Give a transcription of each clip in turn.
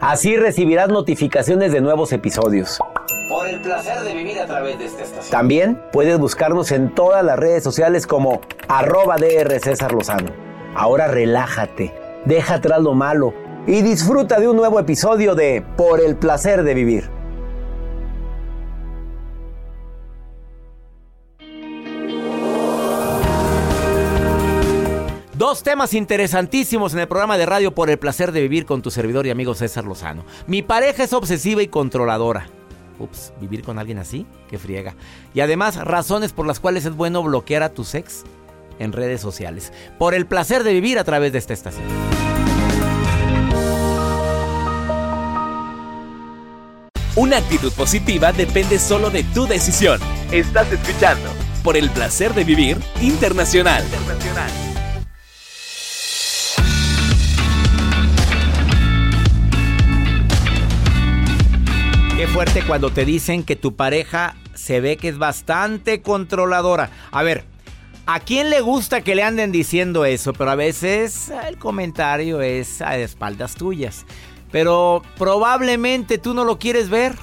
Así recibirás notificaciones de nuevos episodios. Por el placer de vivir a través de esta estación. También puedes buscarnos en todas las redes sociales como arroba DR César Lozano. Ahora relájate, deja atrás lo malo y disfruta de un nuevo episodio de Por el placer de vivir. Dos temas interesantísimos en el programa de radio Por el placer de vivir con tu servidor y amigo César Lozano. Mi pareja es obsesiva y controladora. Ups, vivir con alguien así, que friega. Y además, razones por las cuales es bueno bloquear a tu ex en redes sociales. Por el placer de vivir a través de esta estación. Una actitud positiva depende solo de tu decisión. Estás escuchando por el placer de vivir internacional. Fuerte cuando te dicen que tu pareja se ve que es bastante controladora. A ver, ¿a quién le gusta que le anden diciendo eso? Pero a veces el comentario es a espaldas tuyas. Pero probablemente tú no lo quieres ver.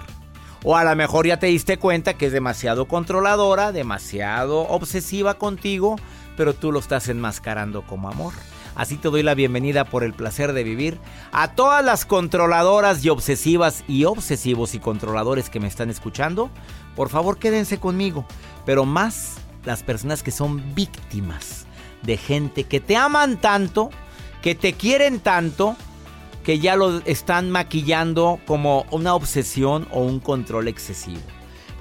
O a lo mejor ya te diste cuenta que es demasiado controladora, demasiado obsesiva contigo, pero tú lo estás enmascarando como amor. Así te doy la bienvenida por el placer de vivir a todas las controladoras y obsesivas y obsesivos y controladores que me están escuchando. Por favor, quédense conmigo, pero más las personas que son víctimas de gente que te aman tanto, que te quieren tanto, que ya lo están maquillando como una obsesión o un control excesivo.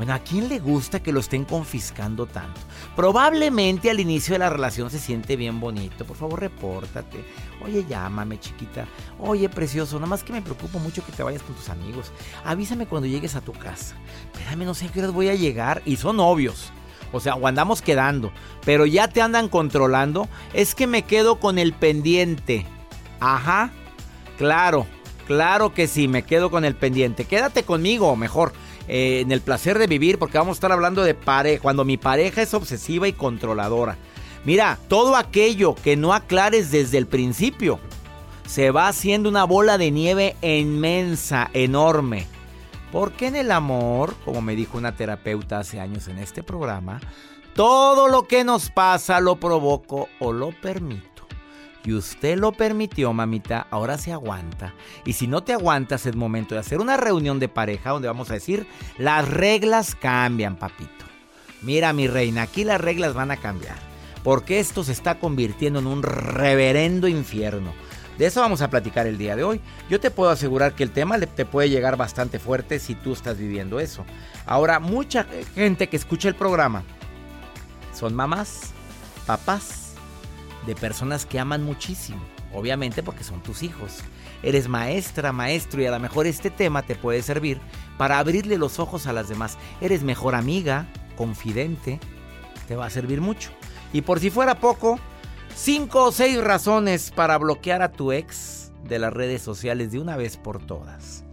Bueno, ¿a quién le gusta que lo estén confiscando tanto? Probablemente al inicio de la relación se siente bien bonito. Por favor, repórtate. Oye, llámame, chiquita. Oye, precioso, nada más que me preocupo mucho que te vayas con tus amigos. Avísame cuando llegues a tu casa. Espérame, no sé a qué hora voy a llegar. Y son obvios. O sea, o andamos quedando. Pero ya te andan controlando. Es que me quedo con el pendiente. Ajá. Claro, claro que sí, me quedo con el pendiente. Quédate conmigo, mejor. Eh, en el placer de vivir, porque vamos a estar hablando de pareja, cuando mi pareja es obsesiva y controladora. Mira, todo aquello que no aclares desde el principio se va haciendo una bola de nieve inmensa, enorme. Porque en el amor, como me dijo una terapeuta hace años en este programa, todo lo que nos pasa lo provoco o lo permito. Y usted lo permitió, mamita, ahora se aguanta. Y si no te aguantas, es momento de hacer una reunión de pareja donde vamos a decir, las reglas cambian, papito. Mira, mi reina, aquí las reglas van a cambiar. Porque esto se está convirtiendo en un reverendo infierno. De eso vamos a platicar el día de hoy. Yo te puedo asegurar que el tema te puede llegar bastante fuerte si tú estás viviendo eso. Ahora, mucha gente que escucha el programa son mamás, papás de personas que aman muchísimo, obviamente porque son tus hijos. Eres maestra, maestro y a lo mejor este tema te puede servir para abrirle los ojos a las demás. Eres mejor amiga, confidente, te va a servir mucho. Y por si fuera poco, cinco o seis razones para bloquear a tu ex de las redes sociales de una vez por todas.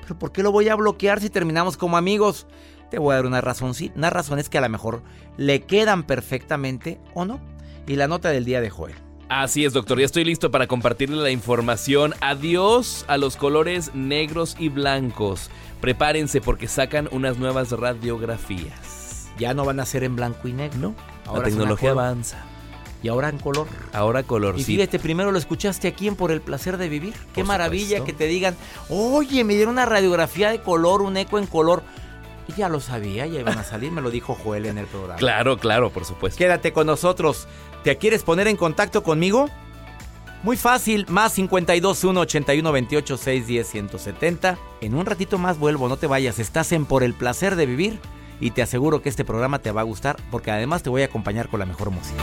Pero ¿por qué lo voy a bloquear si terminamos como amigos? Te voy a dar una razón, unas razones que a lo mejor le quedan perfectamente o no. Y la nota del día de Joel. Así es, doctor. Ya estoy listo para compartirle la información. Adiós a los colores negros y blancos. Prepárense porque sacan unas nuevas radiografías. Ya no van a ser en blanco y negro. No, la tecnología avanza. Y ahora en color. Ahora color, y fíjate, primero lo escuchaste aquí en Por el Placer de Vivir. Qué maravilla que te digan, oye, me dieron una radiografía de color, un eco en color. Y ya lo sabía, ya iban a salir, me lo dijo Joel en el programa. Claro, claro, por supuesto. Quédate con nosotros. ¿Te quieres poner en contacto conmigo? Muy fácil, más 521 81 28 610 170. En un ratito más vuelvo, no te vayas. Estás en Por el Placer de Vivir y te aseguro que este programa te va a gustar porque además te voy a acompañar con la mejor música.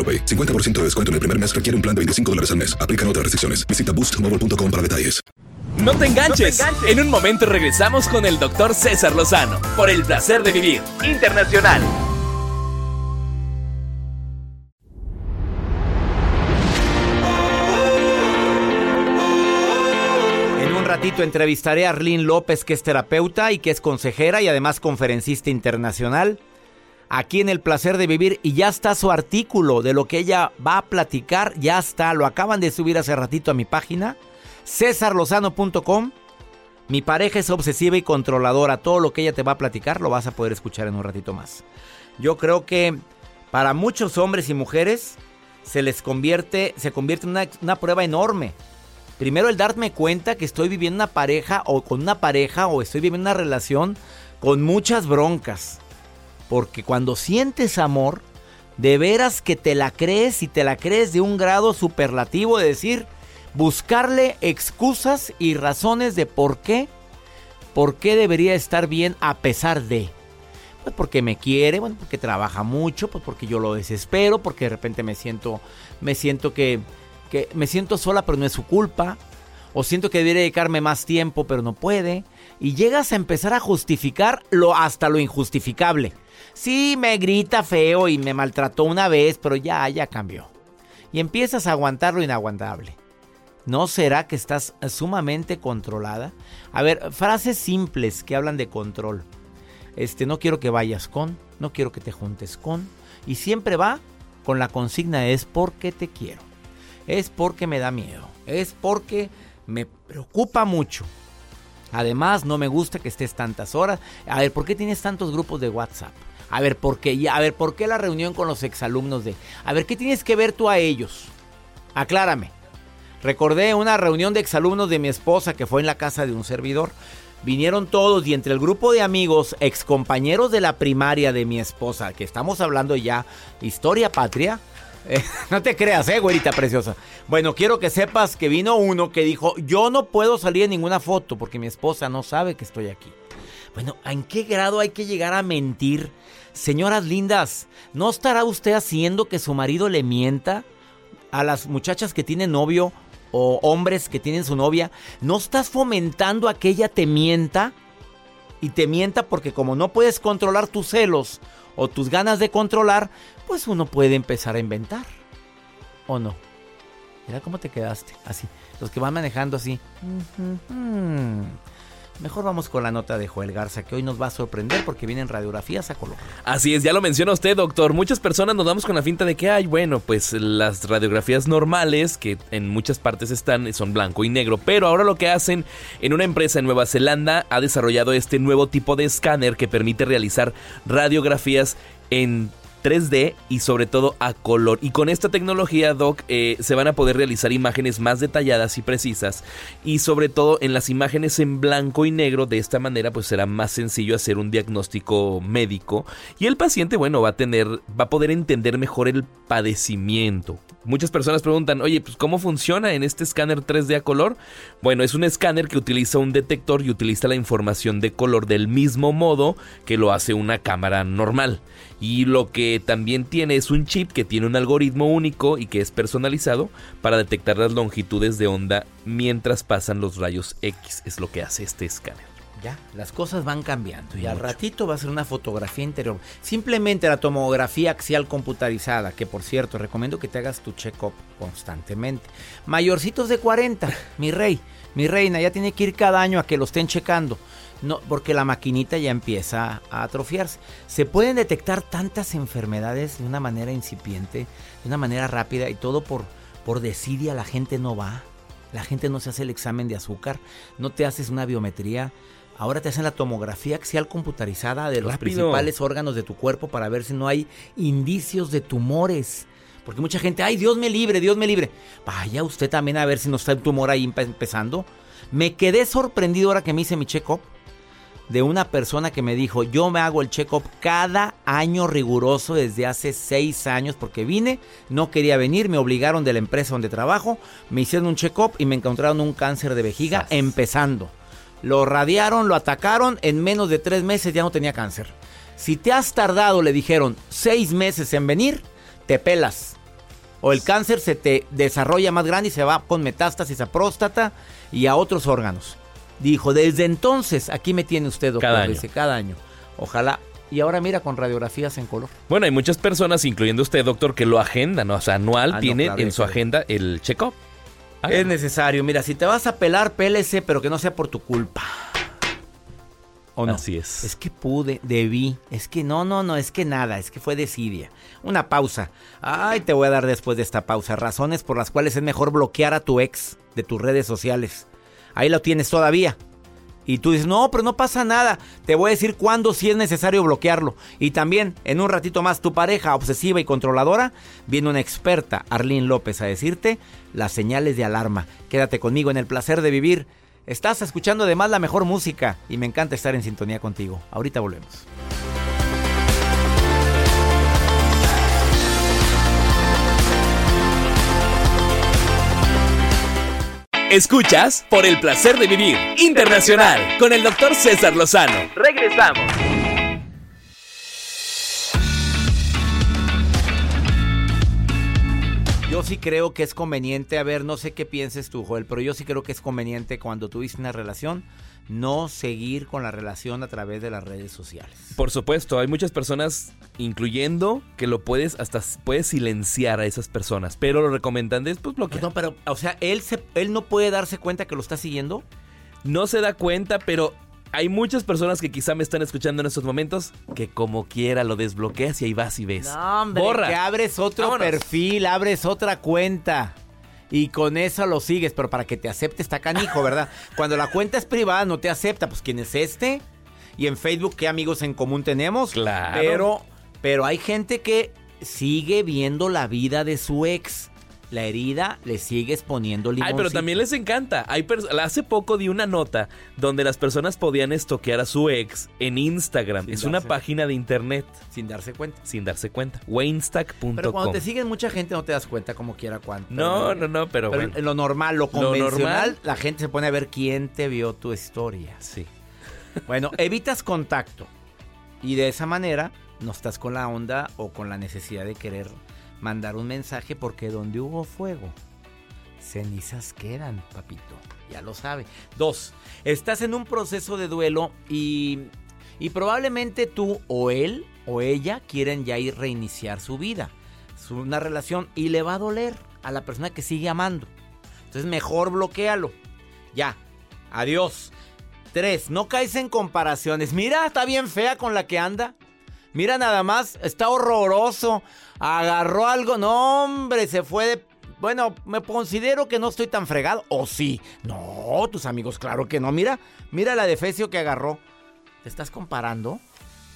AroPay. 50% de descuento en el primer mes requiere un plan de 25 dólares al mes. Aplican otras restricciones. Visita boostmobile.com para detalles. No te, enganches. En un momento regresamos con el doctor César Lozano por el placer de vivir internacional. En un ratito entrevistaré a Arlene López, que es terapeuta y que es consejera y además conferencista internacional aquí en El Placer de Vivir y ya está su artículo de lo que ella va a platicar, ya está, lo acaban de subir hace ratito a mi página, cesarlozano.com. Mi pareja es obsesiva y controladora, todo lo que ella te va a platicar lo vas a poder escuchar en un ratito más. Yo creo que para muchos hombres y mujeres se les convierte, se convierte en una, una prueba enorme. Primero el darme cuenta que estoy viviendo una pareja o con una pareja o estoy viviendo una relación con muchas broncas porque cuando sientes amor, de veras que te la crees y te la crees de un grado superlativo de decir, buscarle excusas y razones de por qué, por qué debería estar bien a pesar de. Pues porque me quiere, bueno, porque trabaja mucho, pues porque yo lo desespero, porque de repente me siento, me siento que, que me siento sola, pero no es su culpa, o siento que debería dedicarme más tiempo, pero no puede, y llegas a empezar a justificar lo hasta lo injustificable. Sí, me grita feo y me maltrató una vez, pero ya, ya cambió. Y empiezas a aguantar lo inaguantable. ¿No será que estás sumamente controlada? A ver, frases simples que hablan de control. Este, no quiero que vayas con, no quiero que te juntes con. Y siempre va con la consigna es porque te quiero. Es porque me da miedo. Es porque me preocupa mucho. Además, no me gusta que estés tantas horas. A ver, ¿por qué tienes tantos grupos de WhatsApp? A ver, ¿por qué? A ver, ¿por qué la reunión con los exalumnos de... A ver, ¿qué tienes que ver tú a ellos? Aclárame. Recordé una reunión de exalumnos de mi esposa que fue en la casa de un servidor. Vinieron todos y entre el grupo de amigos, excompañeros de la primaria de mi esposa, que estamos hablando ya, historia patria. eh, no te creas, eh, güerita preciosa. Bueno, quiero que sepas que vino uno que dijo, yo no puedo salir en ninguna foto porque mi esposa no sabe que estoy aquí. Bueno, ¿en qué grado hay que llegar a mentir? Señoras lindas, ¿no estará usted haciendo que su marido le mienta a las muchachas que tienen novio o hombres que tienen su novia? ¿No estás fomentando a que ella te mienta? Y te mienta porque como no puedes controlar tus celos o tus ganas de controlar, pues uno puede empezar a inventar. ¿O no? Mira cómo te quedaste, así. Los que van manejando así. Mejor vamos con la nota de Joel Garza, que hoy nos va a sorprender porque vienen radiografías a color. Así es, ya lo menciona usted, doctor. Muchas personas nos damos con la finta de que hay, bueno, pues las radiografías normales, que en muchas partes están, son blanco y negro. Pero ahora lo que hacen en una empresa en Nueva Zelanda ha desarrollado este nuevo tipo de escáner que permite realizar radiografías en 3D y sobre todo a color. Y con esta tecnología, Doc, eh, se van a poder realizar imágenes más detalladas y precisas. Y sobre todo en las imágenes en blanco y negro, de esta manera pues será más sencillo hacer un diagnóstico médico. Y el paciente, bueno, va a tener, va a poder entender mejor el padecimiento. Muchas personas preguntan, oye, pues ¿cómo funciona en este escáner 3D a color? Bueno, es un escáner que utiliza un detector y utiliza la información de color del mismo modo que lo hace una cámara normal. Y lo que también tiene es un chip que tiene un algoritmo único y que es personalizado para detectar las longitudes de onda mientras pasan los rayos X. Es lo que hace este escáner. Ya, las cosas van cambiando y al ratito va a ser una fotografía interior. Simplemente la tomografía axial computarizada, que por cierto, recomiendo que te hagas tu check-up constantemente. Mayorcitos de 40, mi rey, mi reina, ya tiene que ir cada año a que lo estén checando. No, porque la maquinita ya empieza a atrofiarse. Se pueden detectar tantas enfermedades de una manera incipiente, de una manera rápida y todo por, por desidia. La gente no va, la gente no se hace el examen de azúcar, no te haces una biometría. Ahora te hacen la tomografía axial computarizada de los Rápido. principales órganos de tu cuerpo para ver si no hay indicios de tumores. Porque mucha gente, ay, Dios me libre, Dios me libre. Vaya usted también a ver si no está el tumor ahí empe- empezando. Me quedé sorprendido ahora que me hice mi check-up de una persona que me dijo, yo me hago el check-up cada año riguroso desde hace seis años porque vine, no quería venir, me obligaron de la empresa donde trabajo, me hicieron un check-up y me encontraron un cáncer de vejiga Sas. empezando. Lo radiaron, lo atacaron, en menos de tres meses ya no tenía cáncer. Si te has tardado, le dijeron, seis meses en venir, te pelas. O el cáncer se te desarrolla más grande y se va con metástasis a próstata y a otros órganos. Dijo, desde entonces, aquí me tiene usted, doctor. Cada año. Dice, cada año. Ojalá. Y ahora mira con radiografías en color. Bueno, hay muchas personas, incluyendo usted, doctor, que lo agendan, o sea, anual Ah, no, tiene claro, en su es. agenda el check-up. Es Hágalo. necesario. Mira, si te vas a pelar, pélese, pero que no sea por tu culpa. ¿O no? Así es. Es que pude, debí. Es que no, no, no, es que nada, es que fue desidia. Una pausa. Ay, te voy a dar después de esta pausa razones por las cuales es mejor bloquear a tu ex de tus redes sociales. Ahí lo tienes todavía. Y tú dices, no, pero no pasa nada. Te voy a decir cuándo sí es necesario bloquearlo. Y también, en un ratito más, tu pareja obsesiva y controladora, viene una experta, Arlene López, a decirte las señales de alarma. Quédate conmigo en el placer de vivir. Estás escuchando además la mejor música y me encanta estar en sintonía contigo. Ahorita volvemos. Escuchas por el placer de vivir internacional con el doctor César Lozano. Regresamos. Yo sí creo que es conveniente, a ver, no sé qué pienses tú, Joel, pero yo sí creo que es conveniente cuando tuviste una relación no seguir con la relación a través de las redes sociales. Por supuesto, hay muchas personas, incluyendo que lo puedes hasta puedes silenciar a esas personas, pero lo recomendable es pues bloquear. No, pero, o sea, él, se, él no puede darse cuenta que lo está siguiendo. No se da cuenta, pero hay muchas personas que quizá me están escuchando en estos momentos que como quiera lo desbloqueas y ahí vas y ves. No, hombre, Borra. que abres otro Vámonos. perfil, abres otra cuenta. Y con eso lo sigues, pero para que te acepte está canijo, ¿verdad? Cuando la cuenta es privada no te acepta, pues ¿quién es este? Y en Facebook, ¿qué amigos en común tenemos? Claro. Pero, pero hay gente que sigue viendo la vida de su ex. La herida le sigues poniendo limón. Ay, pero también les encanta. Hay hace poco di una nota donde las personas podían estoquear a su ex en Instagram. Sin es una página de internet Sin darse cuenta. sin darse cuenta. Waystack.com. Pero cuando te siguen mucha gente no te das cuenta como quiera cuánto. No, no, no, pero, Pero bueno. lo normal, lo Lo convencional, normal. la gente se pone a ver quién te vio tu historia. Sí. Bueno, evitas contacto. Y de esa manera no estás con la onda o con la necesidad de querer mandar un mensaje porque donde hubo fuego, cenizas quedan, papito. Ya lo sabe. Dos, estás en un proceso de duelo y, y probablemente tú o él o ella quieren ya ir reiniciar su vida, su, una relación y le va a doler a la persona que sigue amando. Entonces mejor bloquealo. Ya. Adiós. Tres, no caes en comparaciones. Mira, está bien fea con la que anda. Mira nada más, está horroroso. Agarró algo. No, hombre, se fue de... Bueno, me considero que no estoy tan fregado. ¿O sí? No, tus amigos, claro que no. Mira, mira la defecio que agarró. ¿Te estás comparando?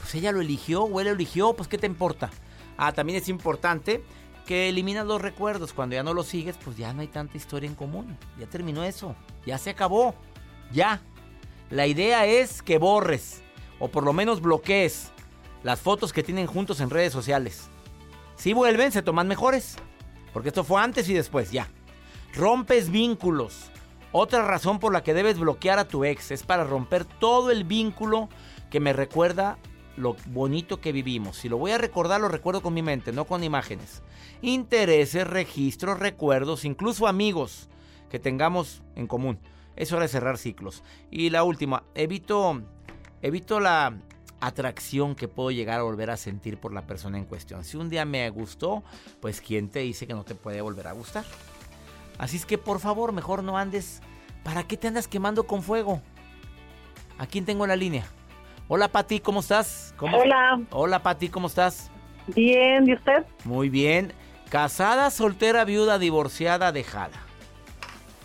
Pues ella lo eligió o él lo eligió, pues ¿qué te importa? Ah, también es importante que eliminas los recuerdos. Cuando ya no los sigues, pues ya no hay tanta historia en común. Ya terminó eso. Ya se acabó. Ya. La idea es que borres o por lo menos bloquees las fotos que tienen juntos en redes sociales. Si vuelven, se toman mejores. Porque esto fue antes y después, ya. Rompes vínculos. Otra razón por la que debes bloquear a tu ex es para romper todo el vínculo que me recuerda lo bonito que vivimos. Si lo voy a recordar, lo recuerdo con mi mente, no con imágenes. Intereses, registros, recuerdos, incluso amigos que tengamos en común. Es hora de cerrar ciclos. Y la última, evito, evito la atracción que puedo llegar a volver a sentir por la persona en cuestión. Si un día me gustó, pues ¿quién te dice que no te puede volver a gustar? Así es que por favor, mejor no andes. ¿Para qué te andas quemando con fuego? ¿A quién tengo en la línea? Hola Pati, ¿cómo estás? ¿Cómo- Hola, Hola Pati, ¿cómo estás? bien, ¿y usted? Muy bien. Casada, soltera, viuda, divorciada, dejada.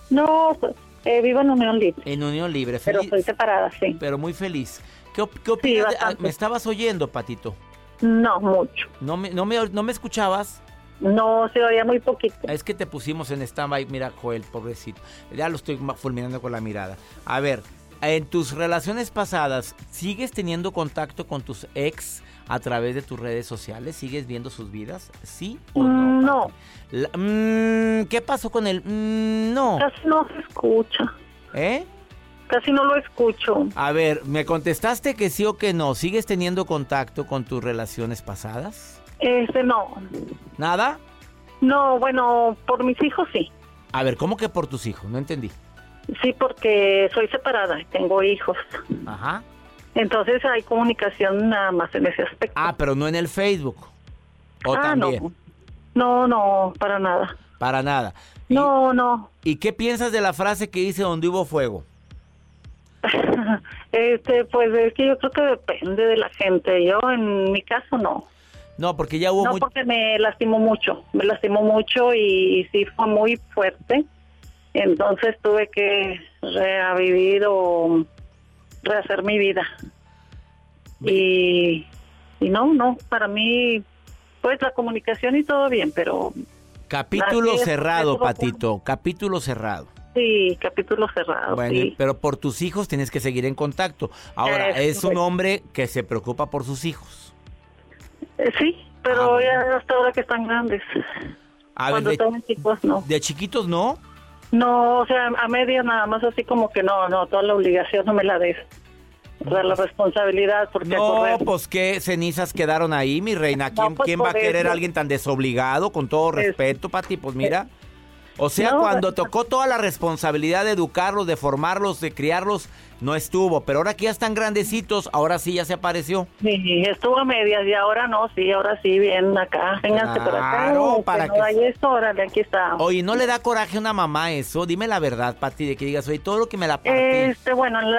No, eh, vivo en Unión Libre, En unión libre, pero feliz. estoy separada, sí. pero muy feliz. ¿Qué, qué opinas? bastante. ah, me estabas oyendo, Patito. No, mucho. ¿No me, no, me, ¿No me escuchabas? No, se oía muy poquito. Es que te pusimos en stand-by. Mira, Joel, pobrecito. Ya lo estoy fulminando con la mirada. A ver, en tus relaciones pasadas, ¿sigues teniendo contacto con tus ex a través de tus redes sociales? ¿Sigues viendo sus vidas? ¿Sí o no? Mm, no. Pati? La- mm, ¿Qué pasó con el mm, no? Casi no se escucha, ¿Eh? Casi no lo escucho. A ver, ¿me contestaste que sí o que no? ¿Sigues teniendo contacto con tus relaciones pasadas? Este, no. ¿Nada? No, bueno, por mis hijos sí. A ver, ¿cómo que por tus hijos? No entendí. Sí, porque soy separada y tengo hijos. Ajá. Entonces hay comunicación nada más en ese aspecto. Ah, pero no en el Facebook. O Ah, también. no. No, no, para nada. Para nada. ¿Y- No, no. ¿Y qué piensas de la frase que dice donde hubo fuego? Este, pues es que yo creo que depende de la gente. Yo, en mi caso, no. No, porque ya hubo No, muy- porque me lastimó mucho, me lastimó mucho y, sí fue muy fuerte. Entonces tuve que revivir o rehacer mi vida. Y, y no, no, para mí, pues la comunicación y todo bien, pero capítulo cerrado, Patito. Capítulo cerrado. Sí, capítulo cerrado. Bueno, sí. pero por tus hijos tienes que seguir en contacto. Ahora, Es es un hombre que se preocupa por sus hijos. Eh, sí, pero Ah, ya hasta ahora que están grandes. A ver, Cuando de, estaban chicos, no. de chiquitos no. No, o sea, a medias nada más así como que no, no, toda la obligación no me la des. O sea, la responsabilidad, porque No, correr- pues qué cenizas quedaron ahí, mi reina. ¿Quién, No, pues, quién va a querer a alguien tan desobligado? Con todo Es- respeto, Pati, pues mira. O sea, No, cuando tocó toda la responsabilidad de educarlos, de formarlos, de criarlos, no estuvo. Pero ahora que ya están grandecitos, ahora sí ya se apareció. Sí, estuvo a medias y ahora no, sí, ahora sí, bien acá, vénganse por acá. Claro, que para no que- hay esto, órale, aquí está. Oye, ¿no le da coraje a una mamá eso? Dime la verdad, Pati, de que digas, oye, todo lo que me la parte. Este, bueno, en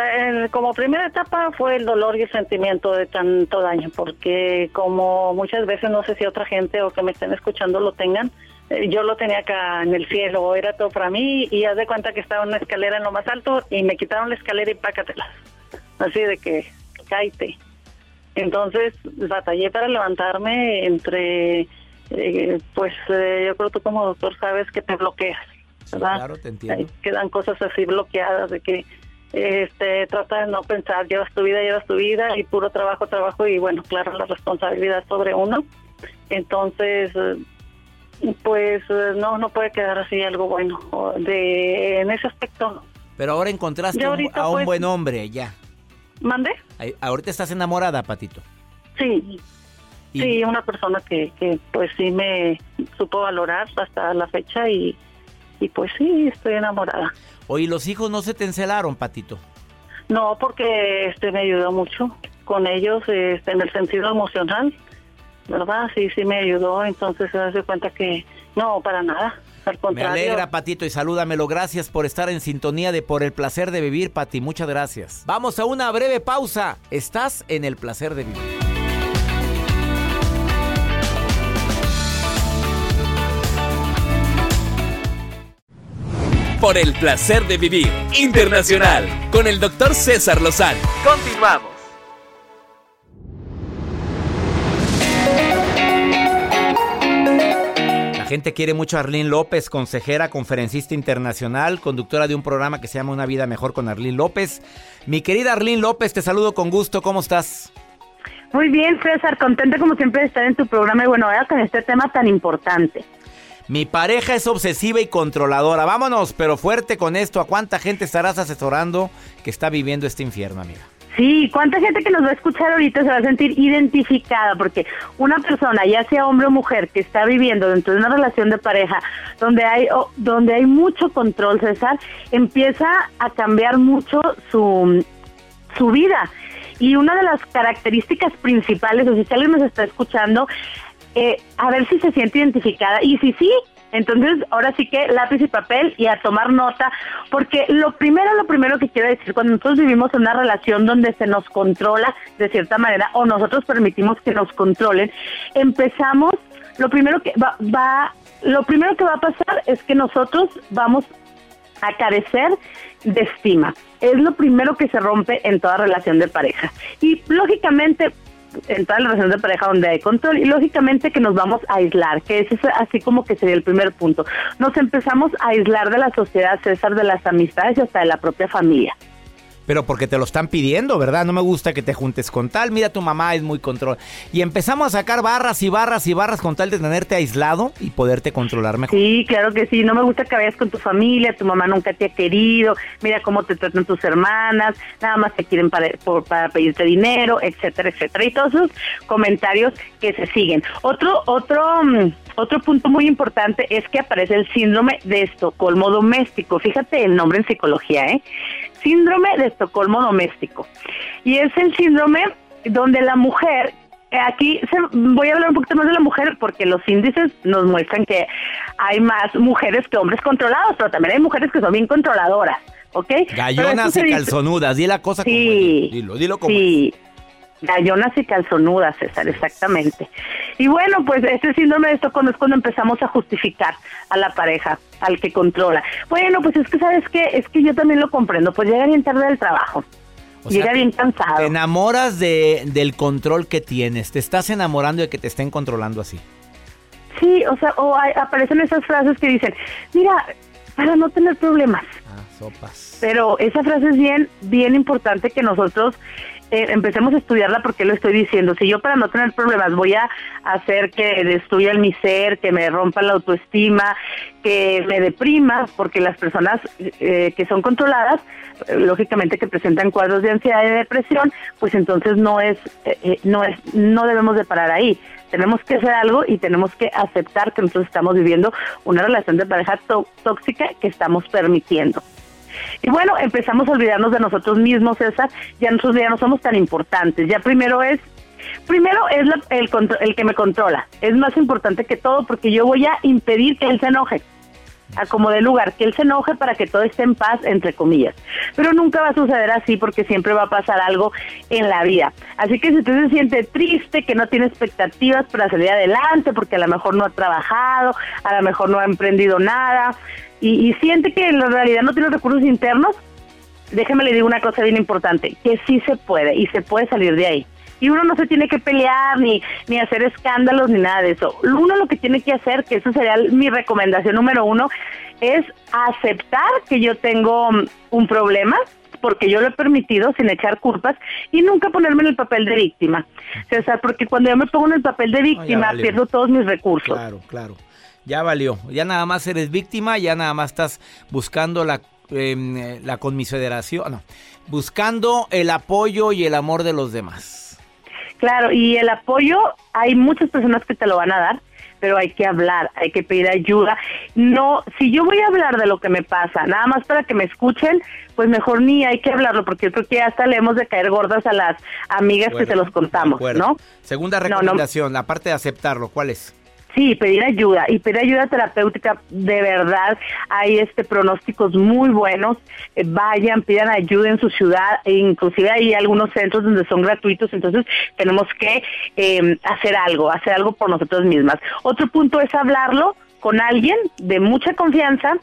la- como primera etapa fue el dolor y el sentimiento de tanto daño, porque como muchas veces, no sé si otra gente o que me estén escuchando lo tengan, yo lo tenía acá en el cielo, era todo para mí, y haz de cuenta que estaba en una escalera en lo más alto y me quitaron la escalera y pácatelas. Así de que, cállate. Entonces batallé para levantarme entre eh, pues eh, yo creo que tú como doctor sabes que te bloqueas, ¿verdad? Claro, te entiendo. Quedan cosas así bloqueadas de que este trata de no pensar, llevas tu vida, llevas tu vida y puro trabajo, trabajo y bueno, claro, la responsabilidad sobre uno. Entonces, pues eh, no no puede quedar así algo bueno de en ese aspecto. no. Pero ahora encontraste un- a un pues- buen hombre ya. ¿Mande? Ahorita estás enamorada, Patito. Sí. Y- Sí, una persona que, que pues sí me supo valorar hasta la fecha y, y pues sí, estoy enamorada. Oye, los hijos no se te encelaron, Patito. No, porque este me ayudó mucho con ellos este, en el sentido emocional, ¿verdad? Sí, sí me ayudó, entonces se hace cuenta que no, para nada, al Me contrario. alegra, Patito, y salúdamelo. Gracias por estar en sintonía de Por el Placer de Vivir, Pati. Muchas gracias. Vamos a una breve pausa. Estás en el placer de vivir. Por el placer de vivir internacional con el doctor César Lozano. Continuamos. Gente quiere mucho a Arlene López, consejera, conferencista internacional, conductora de un programa que se llama Una Vida Mejor con Arlene López. Mi querida Arlene López, te saludo con gusto. ¿Cómo estás? Muy bien, César, contenta como siempre de estar en tu programa y bueno, ahora con este tema tan importante. Mi pareja es obsesiva y controladora. Vámonos, pero fuerte con esto. ¿A cuánta gente estarás asesorando que está viviendo este infierno, amiga? Sí, ¿cuánta gente que nos va a escuchar ahorita se va a sentir identificada? Porque una persona, ya sea hombre o mujer, que está viviendo dentro de una relación de pareja donde hay, donde hay mucho control, César, empieza a cambiar mucho su, su vida. Y una de las características principales, o si alguien nos está escuchando, eh, a ver si se siente identificada. Y si sí, entonces ahora sí que lápiz y papel y a tomar nota, porque lo primero, lo primero que quiero decir, cuando nosotros vivimos en una relación donde se nos controla de cierta manera o nosotros permitimos que nos controlen, empezamos, lo primero que va, va lo primero que va a pasar es que nosotros vamos a carecer de estima. Es lo primero que se rompe en toda relación de pareja. Y lógicamente, en toda relación de pareja donde hay control, y lógicamente que nos vamos a aislar, que ese es así como que sería el primer punto. Nos empezamos a aislar de la sociedad, César, de las amistades y hasta de la propia familia. Pero porque te lo están pidiendo, ¿verdad? No me gusta que te juntes con tal. Mira, tu mamá es muy control. Y empezamos a sacar barras y barras y barras con tal de tenerte aislado y poderte controlar mejor. Sí, claro que sí. No me gusta que vayas con tu familia, tu mamá nunca te ha querido, mira cómo te tratan tus hermanas, nada más te quieren para, para pedirte dinero, etcétera, etcétera. Y todos esos comentarios que se siguen. Otro, otro, mm, otro punto muy importante es que aparece el síndrome de Estocolmo doméstico. Fíjate el nombre en psicología, ¿eh? Síndrome de Estocolmo doméstico. Y es el síndrome donde la mujer eh, Aquí se- voy a hablar un poquito más de la mujer porque los índices nos muestran que hay más mujeres que hombres controlados, pero también hay mujeres que son bien controladoras, ¿ok? Gallonas y calzonudas. Di la cosa Sí. como es. Dilo, dilo como Sí, gallonas y calzonudas, César, exactamente. Y bueno, pues este síndrome de Estocolmo es cuando empezamos a justificar a la pareja, al que controla. Bueno, pues es que, ¿sabes qué? Es que yo también lo comprendo, pues llega bien tarde del trabajo. O sea, llega bien cansado. Te enamoras de, del control que tienes. Te estás enamorando de que te estén controlando así. Sí, o sea, o hay- aparecen esas frases que dicen, mira, para no tener problemas. Ah, sopas. Pero esa frase es bien, bien importante que nosotros eh, empecemos a estudiarla porque lo estoy diciendo. Si yo para no tener problemas voy a hacer que destruya mi ser, que me rompa la autoestima, que me deprima, porque las personas eh, que son controladas, eh, lógicamente que presentan cuadros de ansiedad y de depresión, pues entonces no es, eh, no es, no debemos de parar ahí. Tenemos que hacer algo y tenemos que aceptar que nosotros estamos viviendo una relación de pareja tó- tóxica que estamos permitiendo. Y bueno, empezamos a olvidarnos de nosotros mismos, César, ya nosotros ya no somos tan importantes, ya primero es, primero es la- el, el que me controla, es más importante que todo porque yo voy a impedir que él se enoje, a como de lugar, que él se enoje para que todo esté en paz, entre comillas. Pero nunca va a suceder así porque siempre va a pasar algo en la vida. Así que si usted se siente triste, que no tiene expectativas para salir adelante, porque a lo mejor no ha trabajado, a lo mejor no ha emprendido nada, y, y siente que en la realidad no tiene recursos internos, déjeme le digo una cosa bien importante, que sí se puede y se puede salir de ahí. Y uno no se tiene que pelear ni, ni hacer escándalos ni nada de eso. Uno lo que tiene que hacer, que eso sería mi recomendación número uno, es aceptar que yo tengo mm, un problema, porque yo lo he permitido sin echar culpas y nunca ponerme en el papel de víctima. César, porque cuando yo me pongo en el papel de víctima pierdo todos mis recursos. Claro, claro. Ya valió. Ya nada más eres víctima, ya nada más estás buscando la, eh, la conmiseración, no, buscando el apoyo y el amor de los demás. Claro, y el apoyo, hay muchas personas que te lo van a dar, pero hay que hablar, hay que pedir ayuda. No, si yo voy a hablar de lo que me pasa, nada más para que me escuchen, pues mejor ni hay que hablarlo, porque yo creo que hasta le hemos de caer gordas a las amigas que se los contamos. ¿no? Segunda No, no. recomendación, aparte de aceptarlo, ¿cuál es? Sí, pedir ayuda y pedir ayuda terapéutica de verdad. Hay este pronósticos muy buenos. Eh, vayan, pidan ayuda en su ciudad, e inclusive hay algunos centros donde son gratuitos. Entonces tenemos que eh, hacer algo, hacer algo por nosotros mismas. Otro punto es hablarlo con alguien de mucha confianza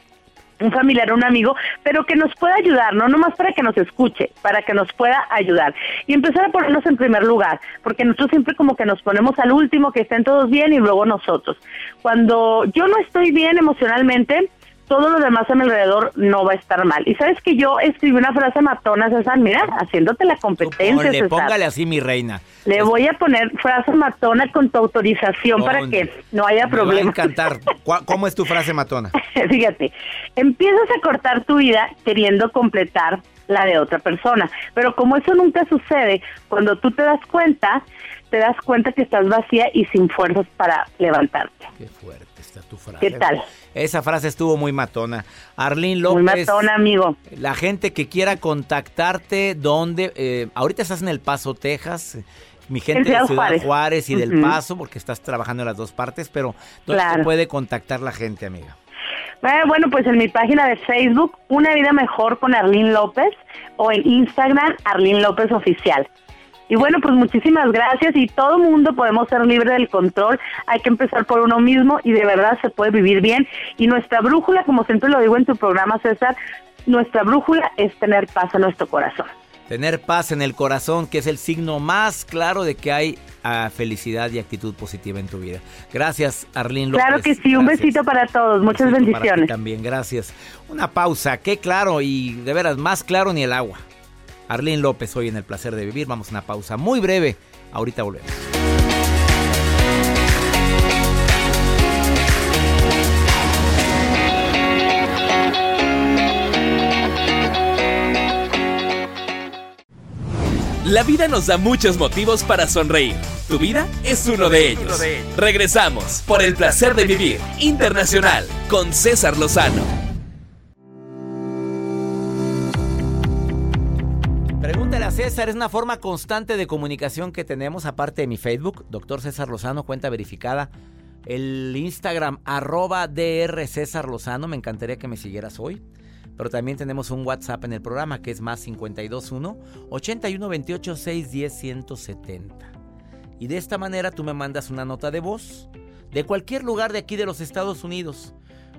un familiar un amigo, pero que nos pueda ayudar, no nomás para que nos escuche, para que nos pueda ayudar. Y empezar a ponernos en primer lugar, porque nosotros siempre como que nos ponemos al último, que estén todos bien y luego nosotros. Cuando yo no estoy bien emocionalmente, todo lo demás a mi alrededor no va a estar mal. Y sabes que yo escribí una frase matona, César, mira, haciéndote la competencia, César. póngale así, mi reina. Le voy a poner frase matona con tu autorización para que no haya Me va a problema. encantar. ¿Cuál- ¿Cómo es tu frase matona? Fíjate, empiezas a cortar tu vida queriendo completar la de otra persona, pero como eso nunca sucede, cuando tú te das cuenta, te das cuenta que estás vacía y sin fuerzas para levantarte. Qué fuerte está tu frase. ¿Qué tal? Esa frase estuvo muy matona. Arlene Muy López. matona, amigo. La gente que quiera contactarte, ¿dónde? Eh, ahorita estás en El Paso, Texas. Mi gente En de Ciudad Juárez, Juárez. y del. Paso, porque estás trabajando en las dos partes, pero ¿dónde te Claro. puede contactar la gente, amiga? Eh, bueno, pues en mi página de Facebook, Una Vida Mejor con Arlene López, o en Instagram, Arlene López Oficial. Y bueno, pues muchísimas gracias y todo mundo podemos ser libre del control. Hay que empezar por uno mismo y de verdad se puede vivir bien. Y nuestra brújula, como siempre lo digo en tu programa, César, nuestra brújula es tener paz en nuestro corazón. Tener paz en el corazón, que es el signo más claro de que hay ah, felicidad y actitud positiva en tu vida. Gracias, Arlene López. Claro que sí, un Gracias. besito para todos, muchas Besito para ti bendiciones. también, gracias. Una pausa, qué claro y de veras más claro ni el agua. Arlene López hoy en El Placer de Vivir. Vamos a una pausa muy breve. Ahorita volvemos. La vida nos da muchos motivos para sonreír. Tu vida es uno de ellos. Regresamos por el placer de vivir internacional con César Lozano. César, es una forma constante de comunicación que tenemos, aparte de mi Facebook, doctor César Lozano, cuenta verificada. El Instagram, arroba DR César Lozano, me encantaría que me siguieras hoy. Pero también tenemos un WhatsApp en el programa que es más 521 8128 610 170. Y de esta manera tú me mandas una nota de voz de cualquier lugar de aquí de los Estados Unidos.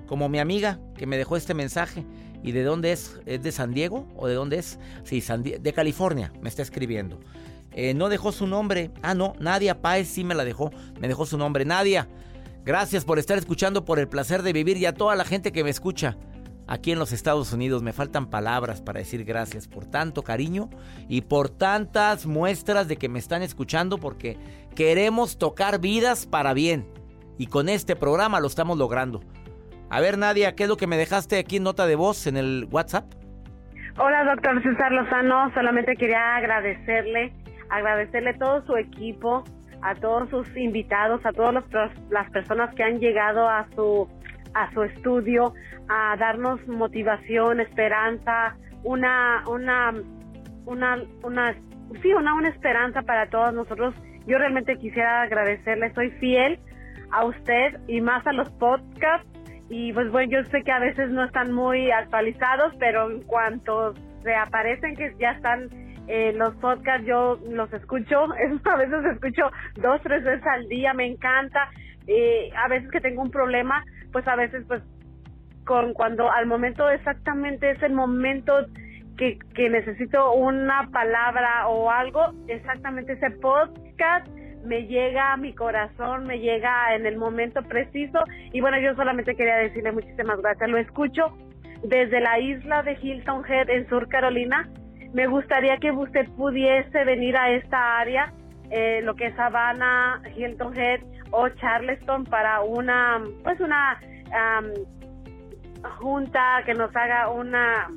Como mi amiga que me dejó este mensaje. ¿Y de dónde es? ¿Es de San Diego? ¿O de dónde es? Sí, San Die- de California, me está escribiendo. Eh, no dejó su nombre. Ah, no, Nadia Páez sí me la dejó. Me dejó su nombre. Nadia, gracias por estar escuchando, por el placer de vivir y a toda la gente que me escucha. Aquí en los Estados Unidos me faltan palabras para decir gracias por tanto cariño y por tantas muestras de que me están escuchando porque queremos tocar vidas para bien. Y con este programa lo estamos logrando. A ver, Nadia, ¿qué es lo que me dejaste aquí en nota de voz en el WhatsApp? Hola, doctor César Lozano. Solamente quería agradecerle, agradecerle todo su equipo, a todos sus invitados, a todas las personas que han llegado a su a su estudio, a darnos motivación, esperanza, una una una una sí, una una esperanza para todos nosotros. Yo realmente quisiera agradecerle, soy fiel a usted y más a los podcasts y pues bueno, yo sé que a veces no están muy actualizados, pero en cuanto reaparecen que ya están eh, los podcasts, yo los escucho, es- a veces escucho dos, tres veces al día, me encanta, eh, a veces que tengo un problema, pues a veces pues con cuando al momento exactamente es el momento que, que necesito una palabra o algo, exactamente ese podcast me llega a mi corazón, me llega en el momento preciso. Y bueno, yo solamente quería decirle muchísimas gracias. Lo escucho desde la isla de Hilton Head en Sur Carolina. Me gustaría que usted pudiese venir a esta área, eh, lo que es Savannah, Hilton Head o Charleston para una, pues una junta que nos haga una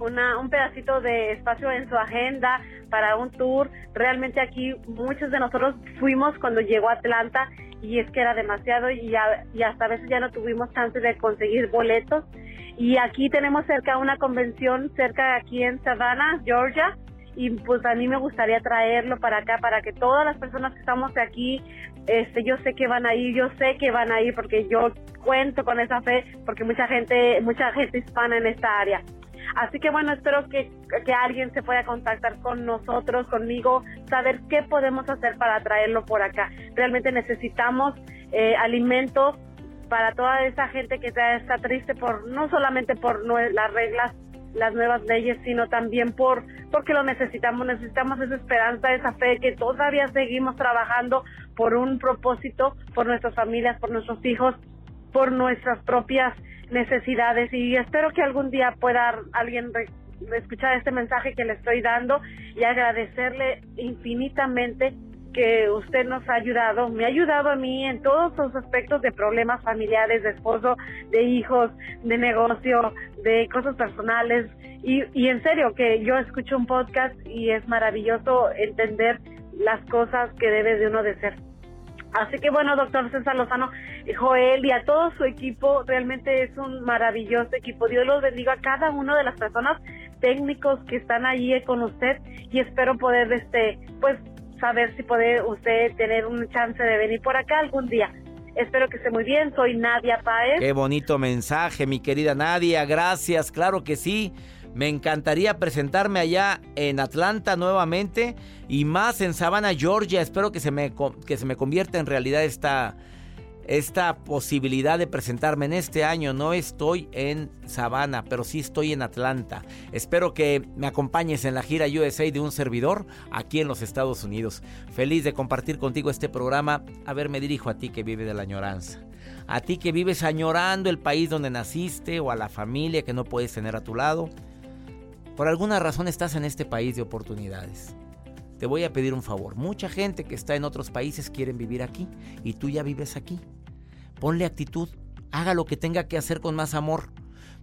una, un pedacito de espacio en su agenda para un tour. Realmente aquí muchos de nosotros fuimos cuando llegó a Atlanta y es que era demasiado y, y hasta a veces ya no tuvimos chance de conseguir boletos. Y aquí tenemos cerca una convención, cerca aquí en Savannah, Georgia, y pues a mí me gustaría traerlo para acá para que todas las personas que estamos aquí este yo sé que van a ir yo sé que van a ir porque yo cuento con esa fe porque mucha gente mucha gente hispana en esta área Así que bueno, espero que, que alguien se pueda contactar con nosotros, conmigo, saber qué podemos hacer para traerlo por acá. Realmente necesitamos eh, alimento para toda esa gente que está triste por no solamente por las reglas las nuevas leyes, sino también por porque lo necesitamos, necesitamos esa esperanza, esa fe que todavía seguimos trabajando por un propósito, por nuestras familias, por nuestros hijos, por nuestras propias necesidades y espero que algún día pueda alguien escuchar este mensaje que le estoy dando y agradecerle infinitamente que usted nos ha ayudado, me ha ayudado a mí en todos los aspectos de problemas familiares, de esposo, de hijos, de negocio, de cosas personales. Y, y en serio, que yo escucho un podcast y es maravilloso entender las cosas que debe de uno de ser. Así que bueno, doctor César Lozano, Joel y a todo su equipo, realmente es un maravilloso equipo. Dios los bendiga a cada una de las personas técnicos que están allí con usted y espero poder, este, pues, saber si puede usted tener un chance de venir por acá algún día. Espero que esté muy bien. Soy Nadia Páez. Qué bonito mensaje, mi querida Nadia. Gracias, claro que sí. Me encantaría presentarme allá en Atlanta nuevamente y más en Savannah, Georgia. Espero que se me, que se me convierta en realidad esta, esta posibilidad de presentarme en este año. No estoy en Savannah, pero sí estoy en Atlanta. Espero que me acompañes en la gira USA de un servidor aquí en los Estados Unidos. Feliz de compartir contigo este programa. A ver, me dirijo a ti que vive de la añoranza. A ti que vives añorando el país donde naciste o a la familia que no puedes tener a tu lado. Por alguna razón estás en este país de oportunidades. Te voy a pedir un favor. Mucha gente que está en otros países quieren vivir aquí y tú ya vives aquí. Ponle actitud, haga lo que tenga que hacer con más amor.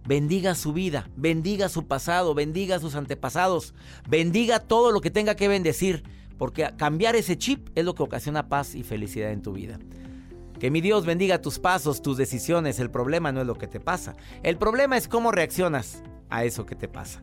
Bendiga su vida, bendiga su pasado, bendiga sus antepasados, bendiga todo lo que tenga que bendecir, porque cambiar ese chip es lo que ocasiona paz y felicidad en tu vida. Que mi Dios bendiga tus pasos, tus decisiones. El problema no es lo que te pasa. El problema es cómo reaccionas a eso que te pasa.